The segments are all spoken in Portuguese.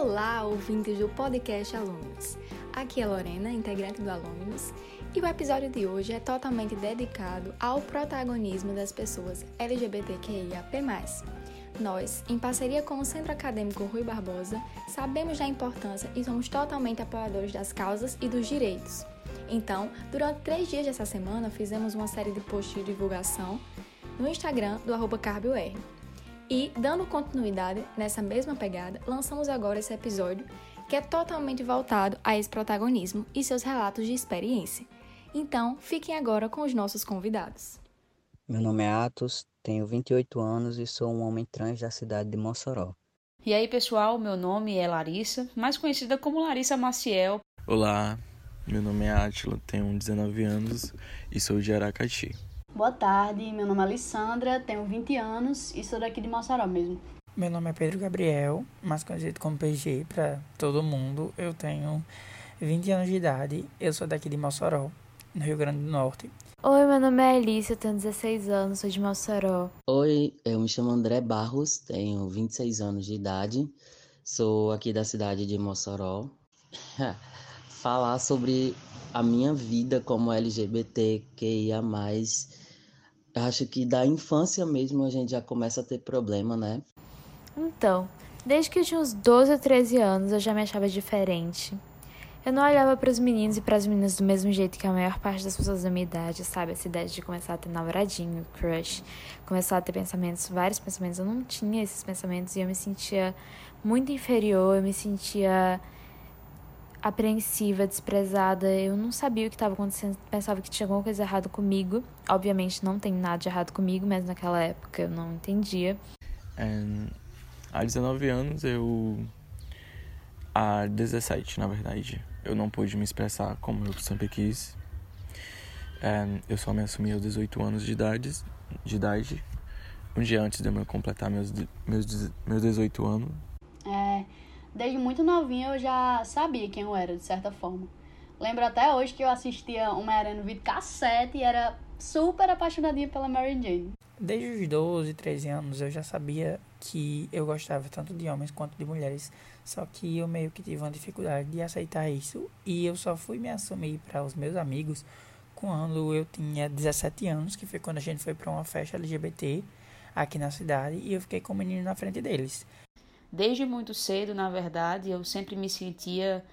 Olá, ouvintes do podcast Alunos. Aqui é Lorena, integrante do Alunos, e o episódio de hoje é totalmente dedicado ao protagonismo das pessoas LGBTQIAP+. Nós, em parceria com o Centro Acadêmico Rui Barbosa, sabemos da importância e somos totalmente apoiadores das causas e dos direitos. Então, durante três dias dessa semana, fizemos uma série de posts de divulgação no Instagram do arroba. E, dando continuidade nessa mesma pegada, lançamos agora esse episódio que é totalmente voltado a esse protagonismo e seus relatos de experiência. Então, fiquem agora com os nossos convidados. Meu nome é Atos, tenho 28 anos e sou um homem trans da cidade de Mossoró. E aí, pessoal, meu nome é Larissa, mais conhecida como Larissa Maciel. Olá, meu nome é Átila, tenho 19 anos e sou de Aracati. Boa tarde, meu nome é Alessandra, tenho 20 anos e sou daqui de Mossoró mesmo. Meu nome é Pedro Gabriel, mais conhecido como PG para todo mundo. Eu tenho 20 anos de idade, eu sou daqui de Mossoró, no Rio Grande do Norte. Oi, meu nome é Alice, eu tenho 16 anos, sou de Mossoró. Oi, eu me chamo André Barros, tenho 26 anos de idade, sou aqui da cidade de Mossoró. Falar sobre a minha vida como LGBTQIA+, eu acho que da infância mesmo a gente já começa a ter problema, né? Então, desde que eu tinha uns 12 ou 13 anos, eu já me achava diferente. Eu não olhava para os meninos e para as meninas do mesmo jeito que a maior parte das pessoas da minha idade, sabe? Essa ideia de começar a ter namoradinho, crush, começar a ter pensamentos, vários pensamentos. Eu não tinha esses pensamentos e eu me sentia muito inferior, eu me sentia apreensiva, desprezada. Eu não sabia o que estava acontecendo, pensava que tinha alguma coisa errada comigo. Obviamente não tem nada de errado comigo, mas naquela época eu não entendia. And, há 19 anos eu. Há 17, na verdade. Eu não pude me expressar como eu sempre quis. And, eu só me assumi aos 18 anos de idade, de idade um dia antes de eu completar meus, meus, meus 18 anos. É, desde muito novinha eu já sabia quem eu era, de certa forma. Lembro até hoje que eu assistia uma era no vídeo cassete e era super apaixonadinha pela Mary Jane. Desde os 12, 13 anos eu já sabia que eu gostava tanto de homens quanto de mulheres, só que eu meio que tive uma dificuldade de aceitar isso e eu só fui me assumir para os meus amigos quando eu tinha 17 anos, que foi quando a gente foi para uma festa LGBT aqui na cidade e eu fiquei com o menino na frente deles. Desde muito cedo, na verdade, eu sempre me sentia,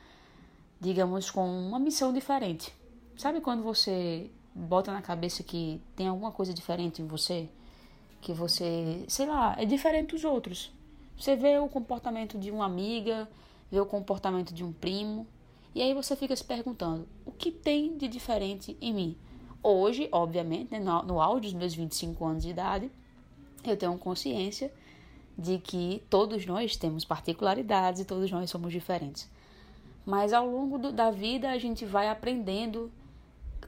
digamos, com uma missão diferente. Sabe quando você bota na cabeça que tem alguma coisa diferente em você? Que você, sei lá, é diferente dos outros. Você vê o comportamento de uma amiga, vê o comportamento de um primo, e aí você fica se perguntando: o que tem de diferente em mim? Hoje, obviamente, né, no, auge dos meus 25 anos de idade, eu tenho consciência de que todos nós temos particularidades e todos nós somos diferentes. Mas ao longo do, da vida a gente vai aprendendo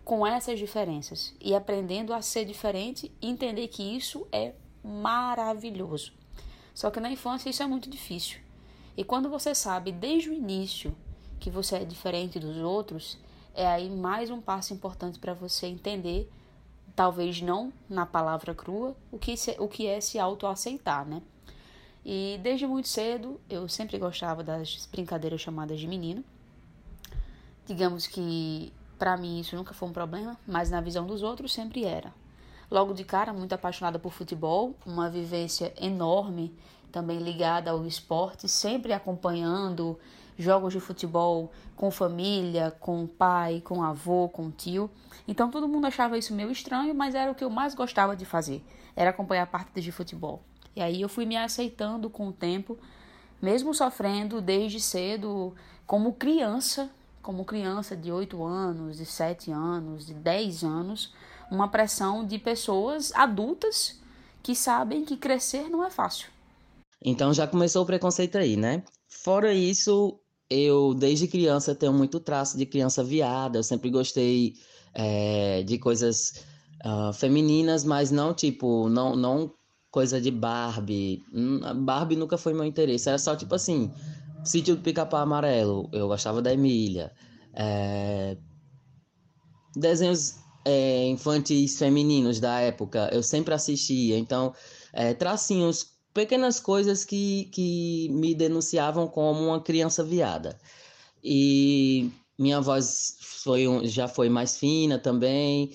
com essas diferenças e aprendendo a ser diferente e entender que isso é maravilhoso. Só que na infância isso é muito difícil. E quando você sabe desde o início que você é diferente dos outros, é aí mais um passo importante para você entender, talvez não na palavra crua, o que, se, o que é se autoaceitar, né? E desde muito cedo eu sempre gostava das brincadeiras chamadas de menino. Digamos que para mim isso nunca foi um problema, mas na visão dos outros sempre era. Logo de cara, muito apaixonada por futebol, uma vivência enorme também ligada ao esporte, sempre acompanhando jogos de futebol com família, com pai, com avô, com tio. Então todo mundo achava isso meio estranho, mas era o que eu mais gostava de fazer, era acompanhar partidas de futebol. E aí eu fui me aceitando com o tempo, mesmo sofrendo desde cedo como criança, como criança de 8 anos, de 7 anos, de 10 anos, uma pressão de pessoas adultas que sabem que crescer não é fácil. Então já começou o preconceito aí, né? Fora isso, eu desde criança tenho muito traço de criança viada, eu sempre gostei é, de coisas uh, femininas, mas não tipo, não, não coisa de Barbie. Hum, Barbie nunca foi meu interesse. Era só tipo assim, Sítio do Pica-Pau Amarelo. Eu gostava da Emília. É... Desenhos é, infantis femininos da época. Eu sempre assistia. Então, é, tracinhos pequenas coisas que, que me denunciavam como uma criança viada. E minha voz foi um, já foi mais fina também.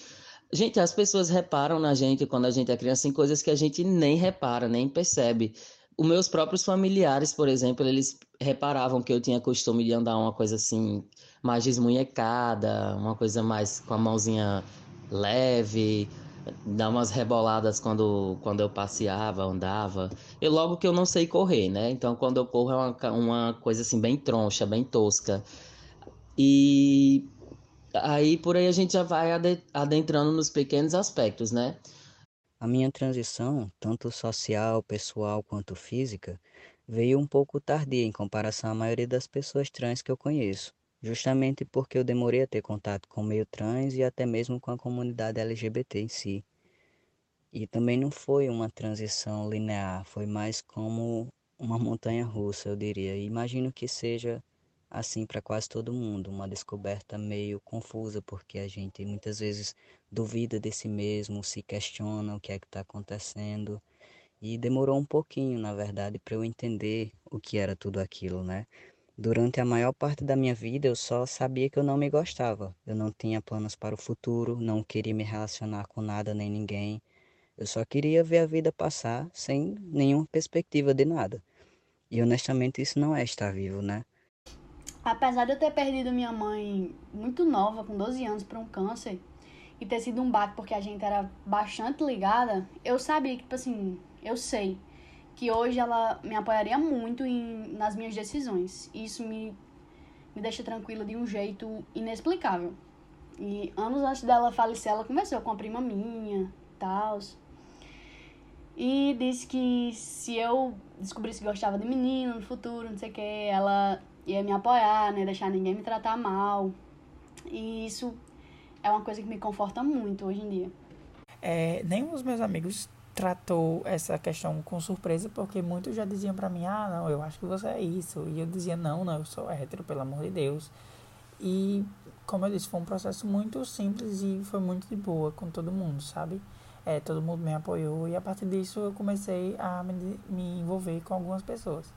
Gente, as pessoas reparam na gente quando a gente é criança em coisas que a gente nem repara, nem percebe. Os meus próprios familiares, por exemplo, eles reparavam que eu tinha costume de andar uma coisa assim, mais desmunhecada, uma coisa mais com a mãozinha leve, dar umas reboladas quando, quando eu passeava, andava. E logo que eu não sei correr, né? Então quando eu corro é uma, uma coisa assim bem troncha, bem tosca. E aí por aí a gente já vai adentrando nos pequenos aspectos, né? A minha transição, tanto social, pessoal quanto física, veio um pouco tardia em comparação à maioria das pessoas trans que eu conheço, justamente porque eu demorei a ter contato com o meio trans e até mesmo com a comunidade LGBT em si. E também não foi uma transição linear, foi mais como uma montanha russa, eu diria. E imagino que seja assim para quase todo mundo, uma descoberta meio confusa, porque a gente muitas vezes duvida de si mesmo, se questiona o que é que está acontecendo. E demorou um pouquinho, na verdade, para eu entender o que era tudo aquilo, né? Durante a maior parte da minha vida, eu só sabia que eu não me gostava. Eu não tinha planos para o futuro, não queria me relacionar com nada nem ninguém. Eu só queria ver a vida passar sem nenhuma perspectiva de nada. E honestamente, isso não é estar vivo, né? Apesar de eu ter perdido minha mãe muito nova, com 12 anos, para um câncer, e ter sido um baque porque a gente era bastante ligada, eu sabia que, tipo assim, eu sei que hoje ela me apoiaria muito em, nas minhas decisões. E isso me, me deixa tranquila de um jeito inexplicável. E anos antes dela falecer, ela conversou com a prima minha, tal. E disse que se eu descobrisse que gostava de menino no futuro, não sei o que, ela ia me apoiar, né? Deixar ninguém me tratar mal. E isso é uma coisa que me conforta muito hoje em dia. É, nenhum dos meus amigos tratou essa questão com surpresa, porque muitos já diziam para mim, ah, não, eu acho que você é isso. E eu dizia, não, não, eu sou hétero, pelo amor de Deus. E, como eu disse, foi um processo muito simples e foi muito de boa com todo mundo, sabe? É, todo mundo me apoiou e a partir disso eu comecei a me, me envolver com algumas pessoas.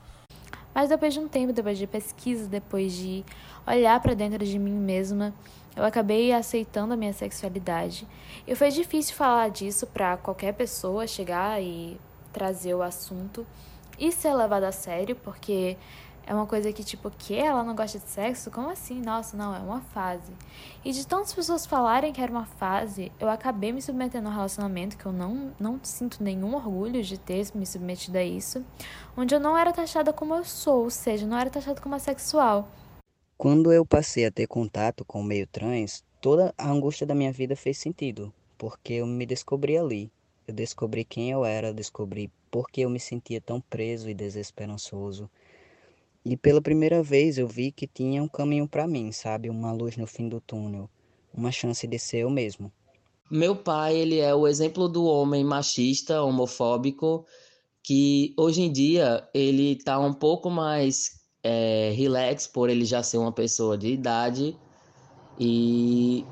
Mas depois de um tempo, depois de pesquisa, depois de olhar para dentro de mim mesma, eu acabei aceitando a minha sexualidade. E foi difícil falar disso para qualquer pessoa chegar e trazer o assunto e ser levado a sério, porque é uma coisa que, tipo, que ela não gosta de sexo? Como assim? Nossa, não, é uma fase. E de tantas pessoas falarem que era uma fase, eu acabei me submetendo a um relacionamento que eu não, não sinto nenhum orgulho de ter me submetido a isso, onde eu não era taxada como eu sou, ou seja, não era taxada como assexual. Quando eu passei a ter contato com o meio trans, toda a angústia da minha vida fez sentido, porque eu me descobri ali. Eu descobri quem eu era, descobri por que eu me sentia tão preso e desesperançoso e pela primeira vez eu vi que tinha um caminho para mim, sabe? Uma luz no fim do túnel, uma chance de ser eu mesmo. Meu pai, ele é o exemplo do homem machista, homofóbico, que hoje em dia ele tá um pouco mais é, relax por ele já ser uma pessoa de idade e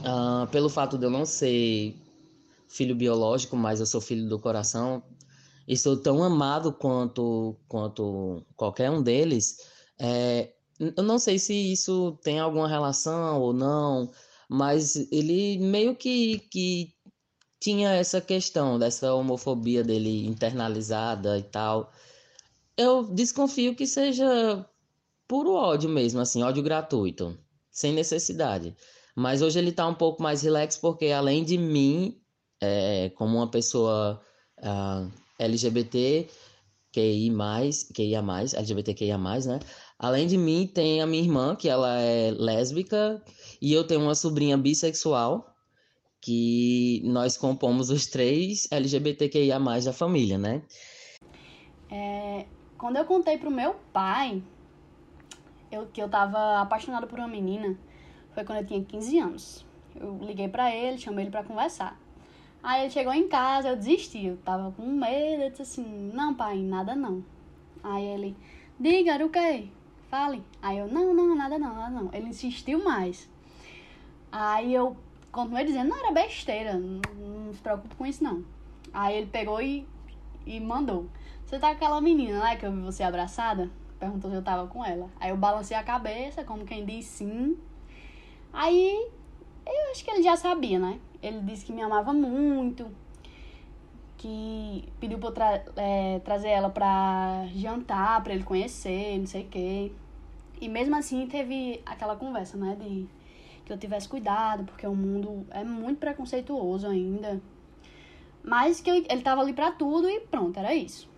uh, pelo fato de eu não ser filho biológico, mas eu sou filho do coração, e sou tão amado quanto, quanto qualquer um deles, é, eu não sei se isso tem alguma relação ou não, mas ele meio que, que tinha essa questão dessa homofobia dele internalizada e tal. Eu desconfio que seja puro ódio mesmo, assim, ódio gratuito, sem necessidade. Mas hoje ele tá um pouco mais relax porque além de mim, é, como uma pessoa uh, LGBT, QI+, QIA+, LGBTQIA+, né? Além de mim, tem a minha irmã, que ela é lésbica, e eu tenho uma sobrinha bissexual, que nós compomos os três LGBTQIA+, da família, né? É, quando eu contei pro meu pai eu, que eu tava apaixonada por uma menina, foi quando eu tinha 15 anos. Eu liguei para ele, chamei ele para conversar. Aí ele chegou em casa, eu desisti, eu tava com medo, eu disse assim, não pai, nada não. Aí ele, diga, o quê? Fale. Aí eu, não, não, nada não, nada não. Ele insistiu mais. Aí eu continuei dizendo, não, era besteira, não, não se preocupe com isso não. Aí ele pegou e, e mandou. Você tá com aquela menina, né, que eu vi você abraçada? Perguntou se eu tava com ela. Aí eu balancei a cabeça, como quem diz sim. Aí eu acho que ele já sabia, né? Ele disse que me amava muito, que pediu pra eu tra é, trazer ela pra jantar, pra ele conhecer, não sei o quê. E mesmo assim teve aquela conversa, né? De que eu tivesse cuidado, porque o mundo é muito preconceituoso ainda. Mas que ele tava ali pra tudo e pronto, era isso.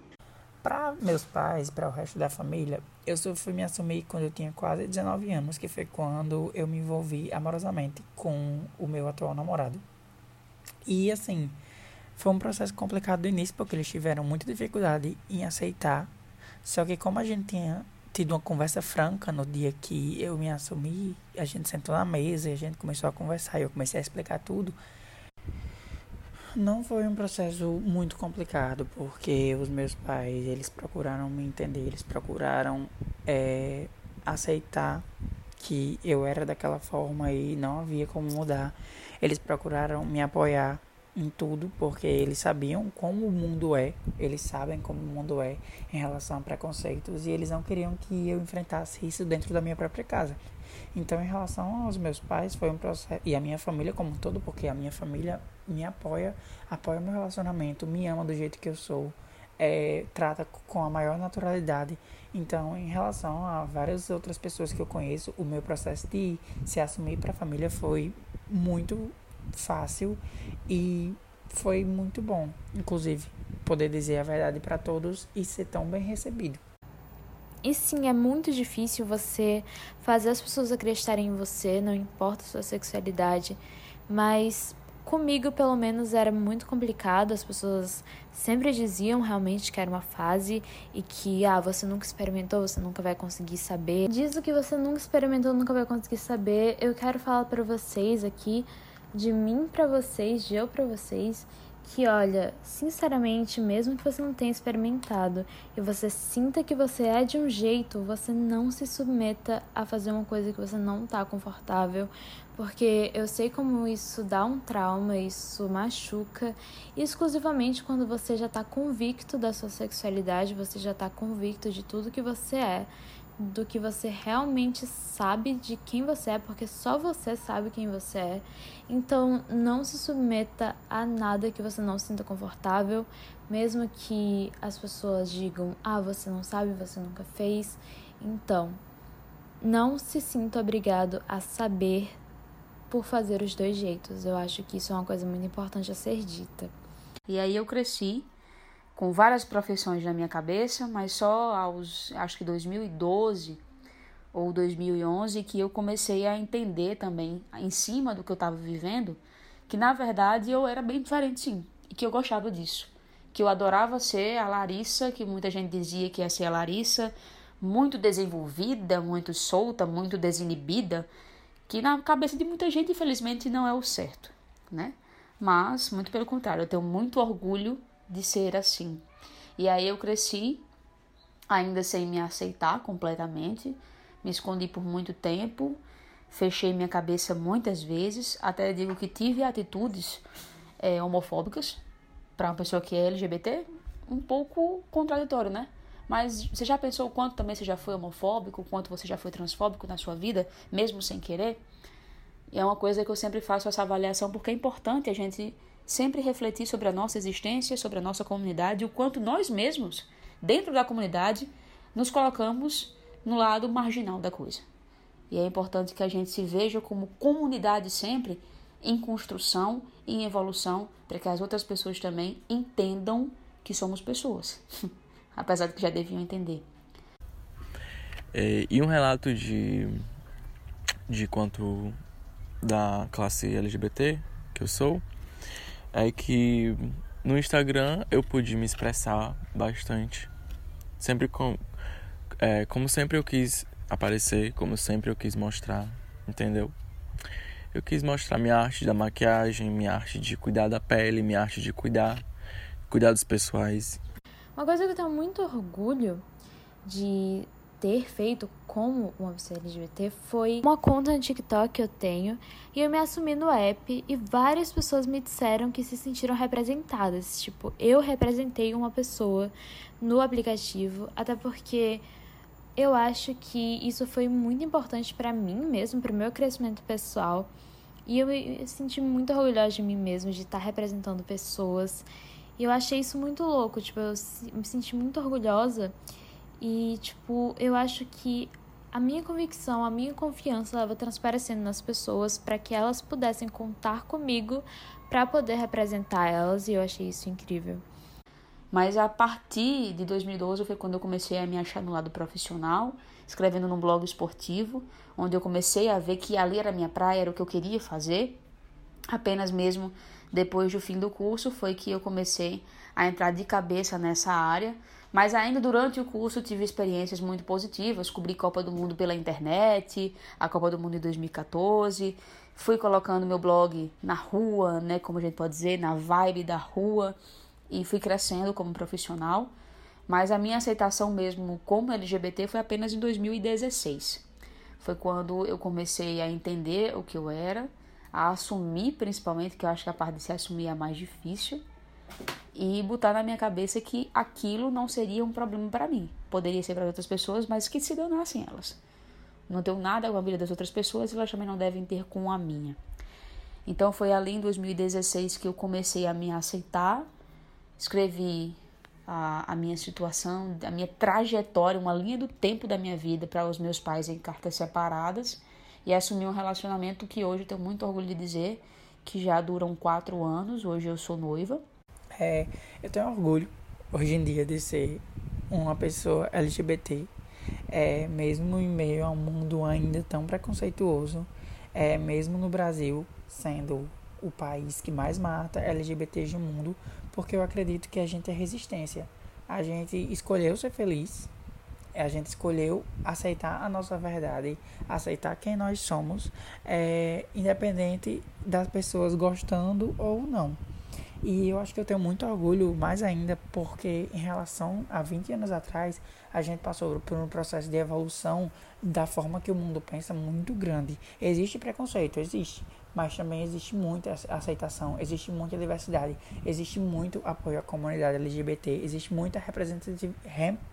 Para meus pais, para o resto da família, eu só fui me assumir quando eu tinha quase 19 anos, que foi quando eu me envolvi amorosamente com o meu atual namorado. E assim, foi um processo complicado do início, porque eles tiveram muita dificuldade em aceitar. Só que como a gente tinha tido uma conversa franca no dia que eu me assumi, a gente sentou na mesa e a gente começou a conversar e eu comecei a explicar tudo. Não foi um processo muito complicado, porque os meus pais, eles procuraram me entender, eles procuraram é, aceitar que eu era daquela forma e não havia como mudar. Eles procuraram me apoiar em tudo, porque eles sabiam como o mundo é, eles sabem como o mundo é em relação a preconceitos e eles não queriam que eu enfrentasse isso dentro da minha própria casa. Então, em relação aos meus pais, foi um processo. E a minha família como um todo, porque a minha família me apoia, apoia meu relacionamento, me ama do jeito que eu sou, é, trata com a maior naturalidade. Então, em relação a várias outras pessoas que eu conheço, o meu processo de se assumir para a família foi muito fácil e foi muito bom, inclusive, poder dizer a verdade para todos e ser tão bem recebido. E sim, é muito difícil você fazer as pessoas acreditarem em você, não importa a sua sexualidade, mas comigo, pelo menos, era muito complicado. As pessoas sempre diziam realmente que era uma fase e que, ah, você nunca experimentou, você nunca vai conseguir saber. Diz o que você nunca experimentou, nunca vai conseguir saber. Eu quero falar para vocês aqui, de mim para vocês, de eu para vocês, que olha, sinceramente, mesmo que você não tenha experimentado e você sinta que você é de um jeito, você não se submeta a fazer uma coisa que você não tá confortável, porque eu sei como isso dá um trauma, isso machuca, exclusivamente quando você já tá convicto da sua sexualidade, você já tá convicto de tudo que você é do que você realmente sabe de quem você é, porque só você sabe quem você é. Então, não se submeta a nada que você não sinta confortável, mesmo que as pessoas digam: "Ah, você não sabe, você nunca fez". Então, não se sinta obrigado a saber por fazer os dois jeitos. Eu acho que isso é uma coisa muito importante a ser dita. E aí eu cresci com várias profissões na minha cabeça, mas só aos acho que 2012 ou 2011 que eu comecei a entender também, em cima do que eu estava vivendo, que na verdade eu era bem diferente sim, e que eu gostava disso. Que eu adorava ser a Larissa, que muita gente dizia que ia ser a Larissa, muito desenvolvida, muito solta, muito desinibida, que na cabeça de muita gente, infelizmente, não é o certo, né? Mas, muito pelo contrário, eu tenho muito orgulho de ser assim. E aí eu cresci ainda sem me aceitar completamente, me escondi por muito tempo, fechei minha cabeça muitas vezes, até digo que tive atitudes é, homofóbicas para uma pessoa que é LGBT, um pouco contraditório, né? Mas você já pensou o quanto também você já foi homofóbico, o quanto você já foi transfóbico na sua vida, mesmo sem querer? E é uma coisa que eu sempre faço essa avaliação porque é importante a gente sempre refletir sobre a nossa existência, sobre a nossa comunidade, o quanto nós mesmos, dentro da comunidade, nos colocamos no lado marginal da coisa. E é importante que a gente se veja como comunidade sempre em construção, em evolução, para que as outras pessoas também entendam que somos pessoas, apesar de que já deviam entender. É, e um relato de, de quanto da classe LGBT que eu sou, é que no Instagram eu pude me expressar bastante. Sempre com, é, como sempre eu quis aparecer, como sempre eu quis mostrar, entendeu? Eu quis mostrar minha arte da maquiagem, minha arte de cuidar da pele, minha arte de cuidar, cuidados pessoais. Uma coisa que eu tenho muito orgulho de ter feito como uma pessoa LGBT foi uma conta no TikTok que eu tenho e eu me assumi no app e várias pessoas me disseram que se sentiram representadas. Tipo, eu representei uma pessoa no aplicativo, até porque eu acho que isso foi muito importante para mim mesmo, para o meu crescimento pessoal. E eu me senti muito orgulhosa de mim mesma, de estar representando pessoas. E eu achei isso muito louco, tipo, eu me senti muito orgulhosa e, tipo, eu acho que a minha convicção, a minha confiança estava transparecendo nas pessoas para que elas pudessem contar comigo para poder representar elas e eu achei isso incrível. Mas a partir de 2012 foi quando eu comecei a me achar no lado profissional, escrevendo num blog esportivo, onde eu comecei a ver que ali era minha praia, era o que eu queria fazer. Apenas mesmo depois do fim do curso foi que eu comecei a entrar de cabeça nessa área, mas ainda durante o curso tive experiências muito positivas. Cobri Copa do Mundo pela internet, a Copa do Mundo em 2014. Fui colocando meu blog na rua, né, como a gente pode dizer, na vibe da rua e fui crescendo como profissional. Mas a minha aceitação mesmo como LGBT foi apenas em 2016. Foi quando eu comecei a entender o que eu era, a assumir principalmente, que eu acho que a parte de se assumir é a mais difícil e botar na minha cabeça que aquilo não seria um problema para mim. Poderia ser para outras pessoas, mas que se danassem elas. Não tenho nada com a vida das outras pessoas e elas também não devem ter com a minha. Então foi ali em 2016 que eu comecei a me aceitar, escrevi a, a minha situação, a minha trajetória, uma linha do tempo da minha vida para os meus pais em cartas separadas e assumi um relacionamento que hoje tenho muito orgulho de dizer que já duram quatro anos. Hoje eu sou noiva é, eu tenho orgulho hoje em dia de ser uma pessoa LGBT, é, mesmo em meio a um mundo ainda tão preconceituoso, é, mesmo no Brasil, sendo o país que mais mata LGBTs no mundo, porque eu acredito que a gente é resistência. A gente escolheu ser feliz, a gente escolheu aceitar a nossa verdade, aceitar quem nós somos, é, independente das pessoas gostando ou não. E eu acho que eu tenho muito orgulho, mais ainda, porque em relação a 20 anos atrás, a gente passou por um processo de evolução da forma que o mundo pensa muito grande. Existe preconceito, existe, mas também existe muita aceitação, existe muita diversidade, existe muito apoio à comunidade LGBT, existe muita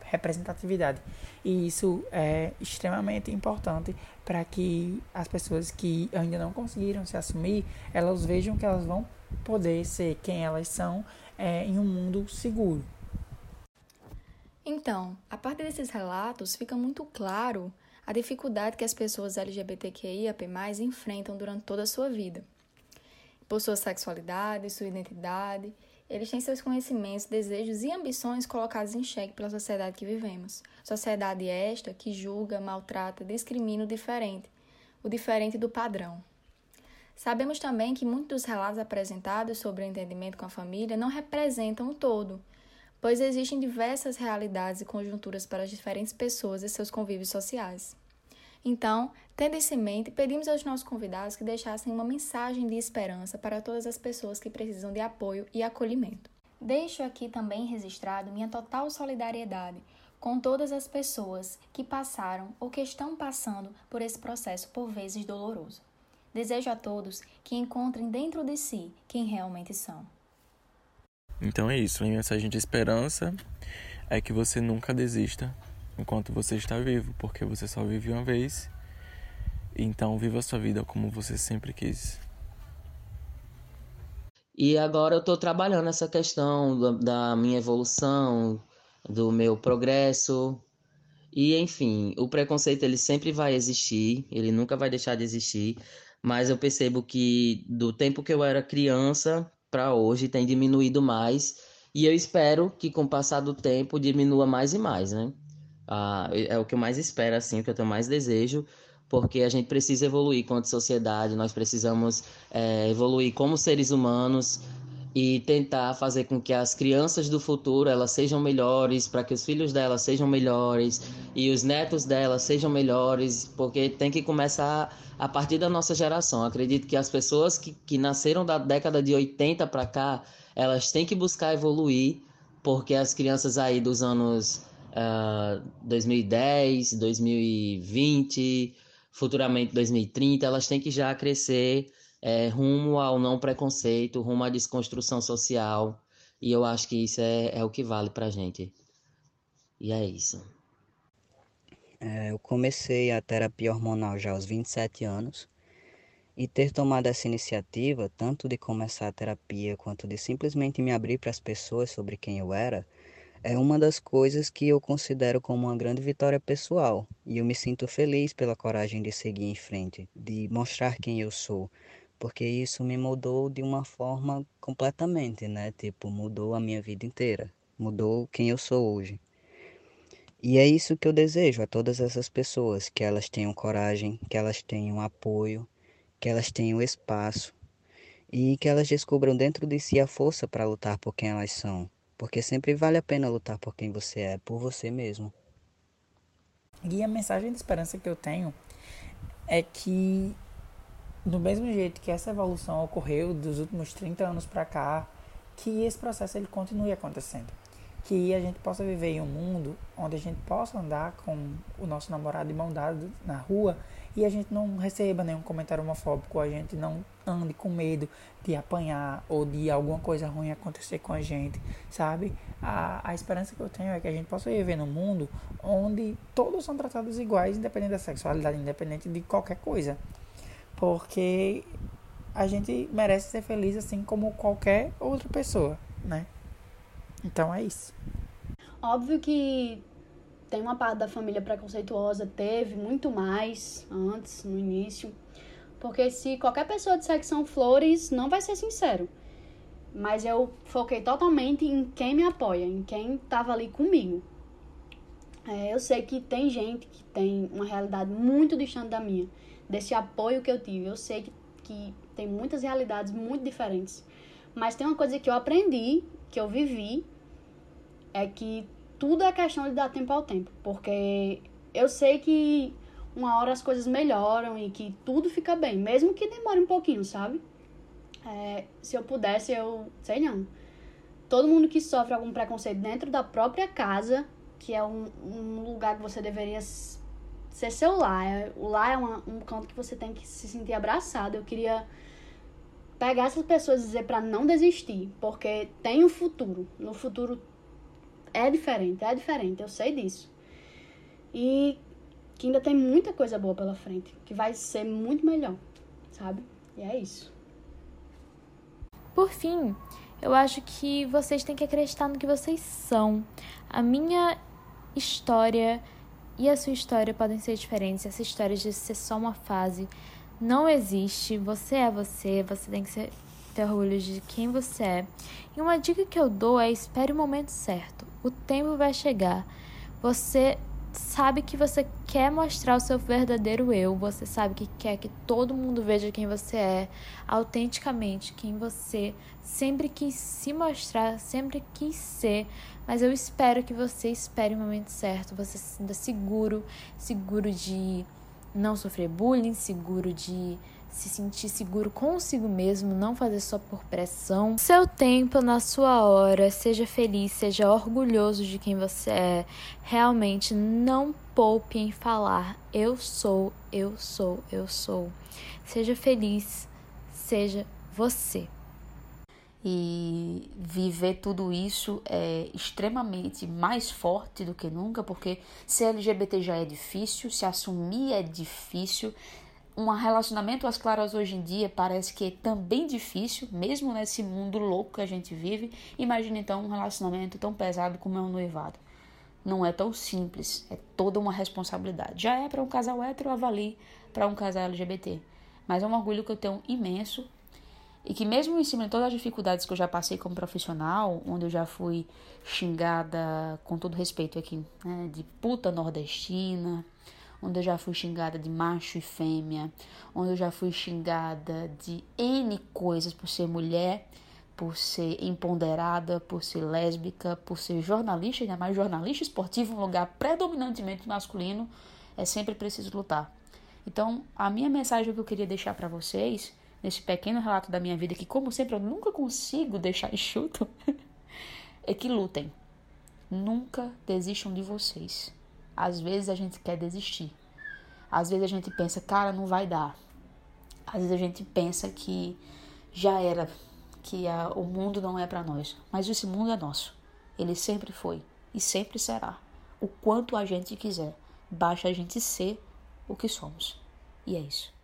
representatividade. E isso é extremamente importante para que as pessoas que ainda não conseguiram se assumir, elas vejam que elas vão poder ser quem elas são é, em um mundo seguro. Então, a partir desses relatos, fica muito claro a dificuldade que as pessoas LGBTQIAP+, enfrentam durante toda a sua vida. Por sua sexualidade, sua identidade, eles têm seus conhecimentos, desejos e ambições colocados em xeque pela sociedade que vivemos. Sociedade esta que julga, maltrata, discrimina o diferente, o diferente do padrão. Sabemos também que muitos dos relatos apresentados sobre o entendimento com a família não representam o todo, pois existem diversas realidades e conjunturas para as diferentes pessoas e seus convívios sociais. Então, tendo isso em mente, pedimos aos nossos convidados que deixassem uma mensagem de esperança para todas as pessoas que precisam de apoio e acolhimento. Deixo aqui também registrado minha total solidariedade com todas as pessoas que passaram ou que estão passando por esse processo por vezes doloroso. Desejo a todos que encontrem dentro de si quem realmente são. Então é isso, minha mensagem de esperança é que você nunca desista enquanto você está vivo, porque você só vive uma vez. Então viva a sua vida como você sempre quis. E agora eu estou trabalhando essa questão da, da minha evolução, do meu progresso, e enfim, o preconceito ele sempre vai existir, ele nunca vai deixar de existir mas eu percebo que do tempo que eu era criança para hoje tem diminuído mais e eu espero que com o passar do tempo diminua mais e mais, né? Ah, é o que eu mais espero, assim, o que eu tenho mais desejo, porque a gente precisa evoluir quanto sociedade, nós precisamos é, evoluir como seres humanos, e tentar fazer com que as crianças do futuro elas sejam melhores, para que os filhos delas sejam melhores e os netos delas sejam melhores, porque tem que começar a partir da nossa geração. Acredito que as pessoas que, que nasceram da década de 80 para cá, elas têm que buscar evoluir, porque as crianças aí dos anos uh, 2010, 2020, futuramente 2030, elas têm que já crescer é, rumo ao não preconceito, rumo à desconstrução social. E eu acho que isso é, é o que vale pra gente. E é isso. É, eu comecei a terapia hormonal já aos 27 anos. E ter tomado essa iniciativa, tanto de começar a terapia quanto de simplesmente me abrir para as pessoas sobre quem eu era, é uma das coisas que eu considero como uma grande vitória pessoal. E eu me sinto feliz pela coragem de seguir em frente, de mostrar quem eu sou, porque isso me mudou de uma forma completamente, né? Tipo, mudou a minha vida inteira, mudou quem eu sou hoje. E é isso que eu desejo a todas essas pessoas, que elas tenham coragem, que elas tenham apoio, que elas tenham espaço e que elas descubram dentro de si a força para lutar por quem elas são, porque sempre vale a pena lutar por quem você é, por você mesmo. E a mensagem de esperança que eu tenho é que do mesmo jeito que essa evolução ocorreu dos últimos 30 anos para cá, que esse processo ele continue acontecendo que a gente possa viver em um mundo onde a gente possa andar com o nosso namorado de mão dada na rua e a gente não receba nenhum comentário homofóbico, a gente não ande com medo de apanhar ou de alguma coisa ruim acontecer com a gente, sabe? A, a esperança que eu tenho é que a gente possa viver num mundo onde todos são tratados iguais, independente da sexualidade, independente de qualquer coisa. Porque a gente merece ser feliz assim como qualquer outra pessoa, né? Então é isso. Óbvio que tem uma parte da família preconceituosa, teve muito mais antes, no início. Porque se qualquer pessoa disser que são flores, não vai ser sincero. Mas eu foquei totalmente em quem me apoia, em quem tava ali comigo. É, eu sei que tem gente que tem uma realidade muito distante da minha, desse apoio que eu tive. Eu sei que, que tem muitas realidades muito diferentes. Mas tem uma coisa que eu aprendi, que eu vivi, é que tudo é questão de dar tempo ao tempo, porque eu sei que uma hora as coisas melhoram e que tudo fica bem, mesmo que demore um pouquinho, sabe? É, se eu pudesse, eu sei não. Todo mundo que sofre algum preconceito dentro da própria casa, que é um, um lugar que você deveria ser seu lar, é, o lar é uma, um canto que você tem que se sentir abraçado. Eu queria pegar essas pessoas e dizer para não desistir, porque tem um futuro. No futuro é diferente, é diferente, eu sei disso. E que ainda tem muita coisa boa pela frente, que vai ser muito melhor, sabe? E é isso. Por fim, eu acho que vocês têm que acreditar no que vocês são. A minha história e a sua história podem ser diferentes. Essa história de ser só uma fase não existe. Você é você, você tem que ser, ter orgulho de quem você é. E uma dica que eu dou é espere o momento certo. O tempo vai chegar. Você sabe que você quer mostrar o seu verdadeiro eu, você sabe que quer que todo mundo veja quem você é, autenticamente, quem você sempre quis se mostrar, sempre quis ser. Mas eu espero que você espere o momento certo, você se sinta seguro, seguro de não sofrer bullying, seguro de se sentir seguro consigo mesmo, não fazer só por pressão. Seu tempo na sua hora, seja feliz, seja orgulhoso de quem você é. Realmente não poupe em falar eu sou, eu sou, eu sou. Seja feliz, seja você. E viver tudo isso é extremamente mais forte do que nunca, porque ser LGBT já é difícil, se assumir é difícil, um relacionamento às claras hoje em dia parece que é também difícil, mesmo nesse mundo louco que a gente vive. Imagina então um relacionamento tão pesado como é um noivado. Não é tão simples, é toda uma responsabilidade. Já é para um casal hétero, avalie para um casal LGBT. Mas é um orgulho que eu tenho imenso e que mesmo em cima de todas as dificuldades que eu já passei como profissional, onde eu já fui xingada, com todo respeito aqui, né, de puta nordestina, onde eu já fui xingada de macho e fêmea, onde eu já fui xingada de N coisas por ser mulher, por ser empoderada, por ser lésbica, por ser jornalista, ainda mais jornalista esportivo, um lugar predominantemente masculino, é sempre preciso lutar. Então, a minha mensagem que eu queria deixar para vocês, nesse pequeno relato da minha vida, que como sempre eu nunca consigo deixar enxuto, é que lutem. Nunca desistam de vocês. Às vezes a gente quer desistir. Às vezes a gente pensa, cara, não vai dar. Às vezes a gente pensa que já era, que a, o mundo não é para nós. Mas esse mundo é nosso. Ele sempre foi e sempre será. O quanto a gente quiser. Basta a gente ser o que somos. E é isso.